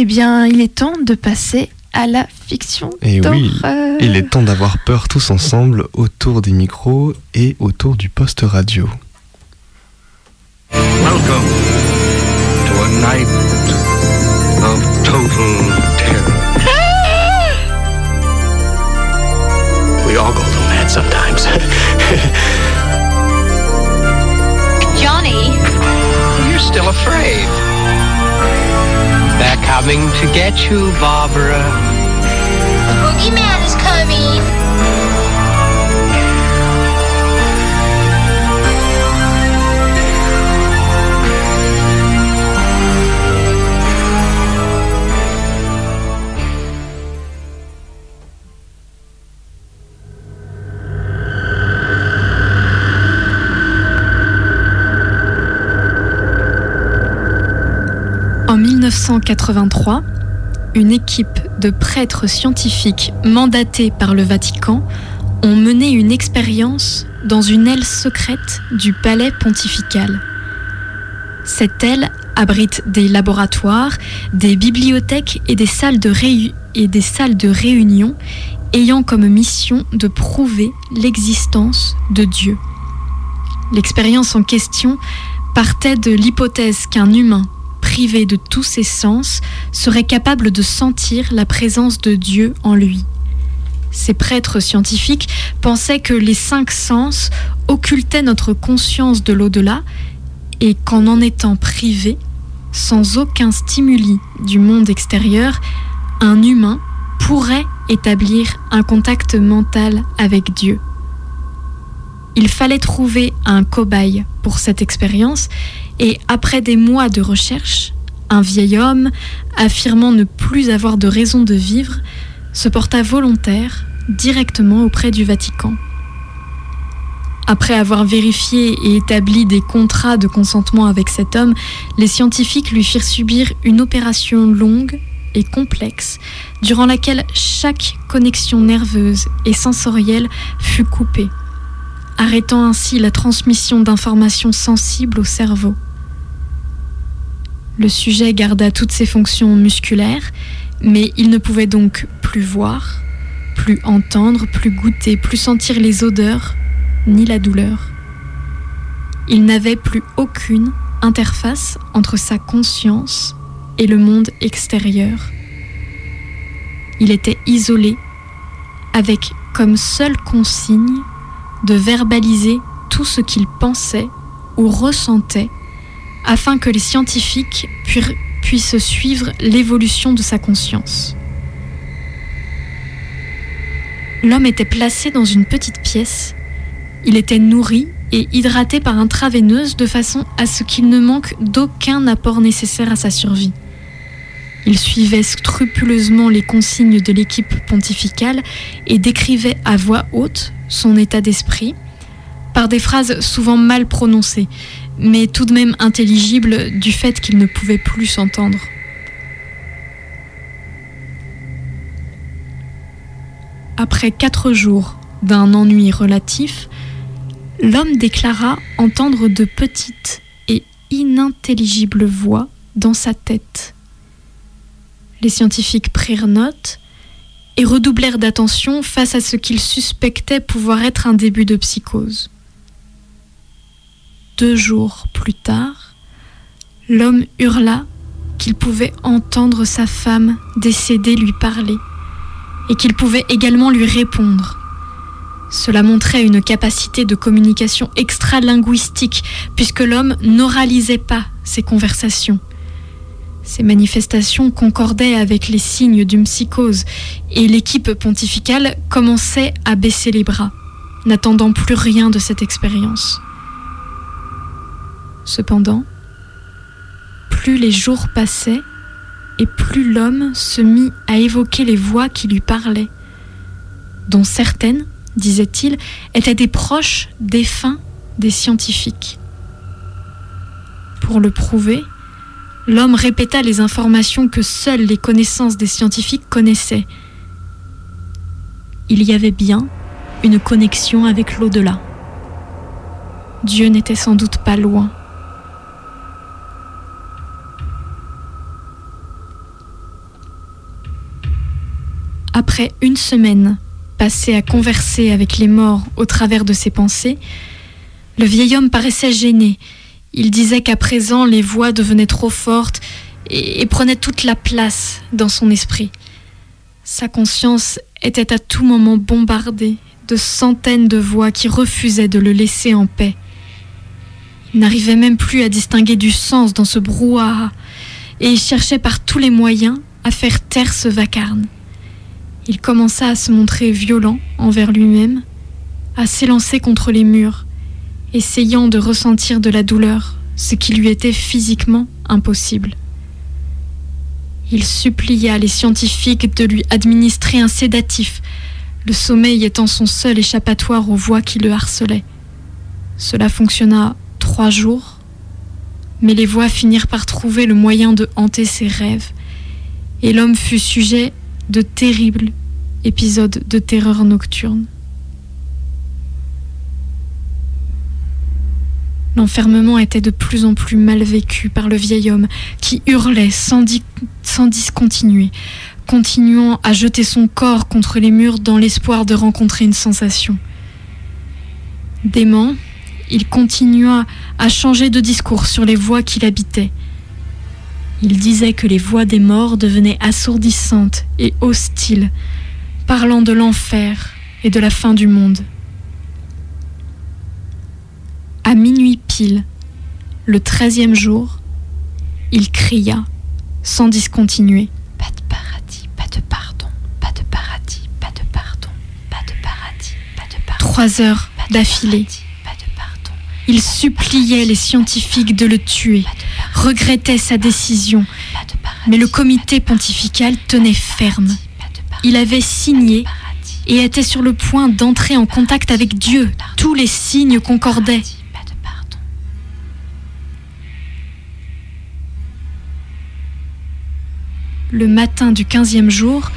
Eh bien, il est temps de passer à la fiction Et oui, d'horreur. il est temps d'avoir peur tous ensemble autour des micros et autour du poste radio. Welcome to a night of total coming to get you, Barbara. the boogeyman 1983, une équipe de prêtres scientifiques mandatés par le Vatican ont mené une expérience dans une aile secrète du palais pontifical. Cette aile abrite des laboratoires, des bibliothèques et des salles de, et des salles de réunion ayant comme mission de prouver l'existence de Dieu. L'expérience en question partait de l'hypothèse qu'un humain de tous ses sens serait capable de sentir la présence de Dieu en lui. Ces prêtres scientifiques pensaient que les cinq sens occultaient notre conscience de l'au-delà et qu'en en étant privé, sans aucun stimuli du monde extérieur, un humain pourrait établir un contact mental avec Dieu. Il fallait trouver un cobaye pour cette expérience et après des mois de recherche, un vieil homme, affirmant ne plus avoir de raison de vivre, se porta volontaire directement auprès du Vatican. Après avoir vérifié et établi des contrats de consentement avec cet homme, les scientifiques lui firent subir une opération longue et complexe, durant laquelle chaque connexion nerveuse et sensorielle fut coupée, arrêtant ainsi la transmission d'informations sensibles au cerveau. Le sujet garda toutes ses fonctions musculaires, mais il ne pouvait donc plus voir, plus entendre, plus goûter, plus sentir les odeurs, ni la douleur. Il n'avait plus aucune interface entre sa conscience et le monde extérieur. Il était isolé, avec comme seule consigne de verbaliser tout ce qu'il pensait ou ressentait afin que les scientifiques pu- puissent suivre l'évolution de sa conscience. L'homme était placé dans une petite pièce. Il était nourri et hydraté par intraveineuse de façon à ce qu'il ne manque d'aucun apport nécessaire à sa survie. Il suivait scrupuleusement les consignes de l'équipe pontificale et décrivait à voix haute son état d'esprit par des phrases souvent mal prononcées, mais tout de même intelligibles du fait qu'il ne pouvait plus s'entendre. Après quatre jours d'un ennui relatif, l'homme déclara entendre de petites et inintelligibles voix dans sa tête. Les scientifiques prirent note et redoublèrent d'attention face à ce qu'ils suspectaient pouvoir être un début de psychose. Deux jours plus tard, l'homme hurla qu'il pouvait entendre sa femme décédée lui parler et qu'il pouvait également lui répondre. Cela montrait une capacité de communication extra-linguistique puisque l'homme n'oralisait pas ses conversations. Ces manifestations concordaient avec les signes d'une psychose et l'équipe pontificale commençait à baisser les bras, n'attendant plus rien de cette expérience. Cependant, plus les jours passaient et plus l'homme se mit à évoquer les voix qui lui parlaient, dont certaines, disait-il, étaient des proches défunts des scientifiques. Pour le prouver, l'homme répéta les informations que seules les connaissances des scientifiques connaissaient. Il y avait bien une connexion avec l'au-delà. Dieu n'était sans doute pas loin. Après une semaine passée à converser avec les morts au travers de ses pensées, le vieil homme paraissait gêné. Il disait qu'à présent les voix devenaient trop fortes et, prenaient toute la place dans son esprit. Sa conscience était à tout moment bombardée de centaines de voix qui refusaient de le laisser en paix. Il n'arrivait même plus à distinguer du sens dans ce brouhaha et il cherchait par tous les moyens à faire taire ce vacarme. Il commença à se montrer violent envers lui-même, à s'élancer contre les murs, essayant de ressentir de la douleur, ce qui lui était physiquement impossible. Il supplia les scientifiques de lui administrer un sédatif, le sommeil étant son seul échappatoire aux voix qui le harcelaient. Cela fonctionna trois jours, mais les voix finirent par trouver le moyen de hanter ses rêves, et l'homme fut sujet de terribles épisodes de terreur nocturne. L'enfermement était de plus en plus mal vécu par le vieil homme qui hurlait sans, di- sans discontinuer, continuant à jeter son corps contre les murs dans l'espoir de rencontrer une sensation. Dément, il continua à changer de discours sur les voix qui l'habitaient. Il disait que les voix des morts devenaient assourdissantes et hostiles, parlant de l'enfer et de la fin du monde. À minuit pile, le treizième jour, il cria, sans discontinuer. Pas de paradis, pas de pardon, pas de paradis, pas de pardon, pas de paradis, pas de pardon. Trois heures d'affilée. Il suppliait les scientifiques de le tuer, regrettait sa décision, mais le comité pontifical tenait ferme. Il avait signé et était sur le point d'entrer en contact avec Dieu. Tous les signes concordaient. Le matin du quinzième jour,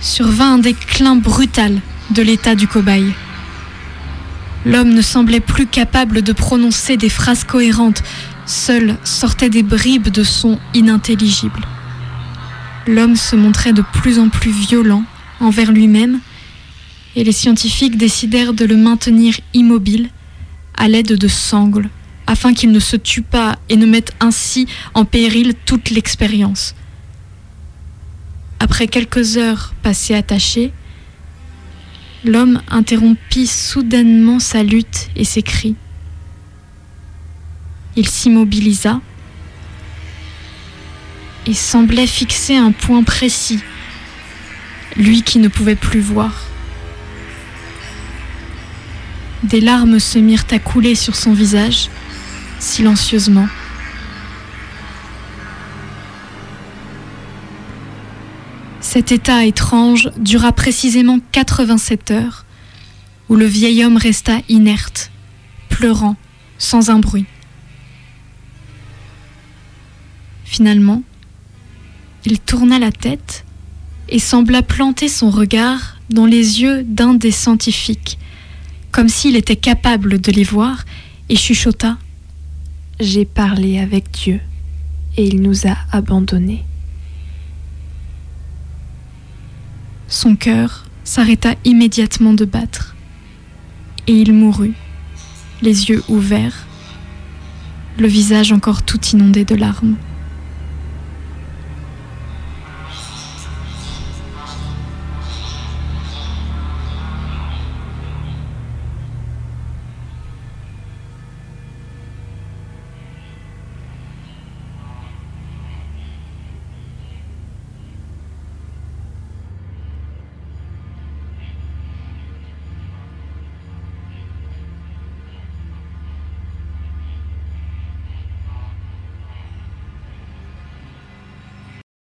survint un déclin brutal de l'état du cobaye. L'homme ne semblait plus capable de prononcer des phrases cohérentes, seules sortaient des bribes de sons inintelligibles. L'homme se montrait de plus en plus violent envers lui-même, et les scientifiques décidèrent de le maintenir immobile à l'aide de sangles, afin qu'il ne se tue pas et ne mette ainsi en péril toute l'expérience. Après quelques heures passées attachées, l'homme interrompit soudainement sa lutte et ses cris. Il s'immobilisa et semblait fixer un point précis, lui qui ne pouvait plus voir. Des larmes se mirent à couler sur son visage, silencieusement. Cet état étrange dura précisément 87 heures, où le vieil homme resta inerte, pleurant, sans un bruit. Finalement, il tourna la tête et sembla planter son regard dans les yeux d'un des scientifiques, comme s'il était capable de les voir, et chuchota J'ai parlé avec Dieu et il nous a abandonnés. Son cœur s'arrêta immédiatement de battre, et il mourut, les yeux ouverts, le visage encore tout inondé de larmes.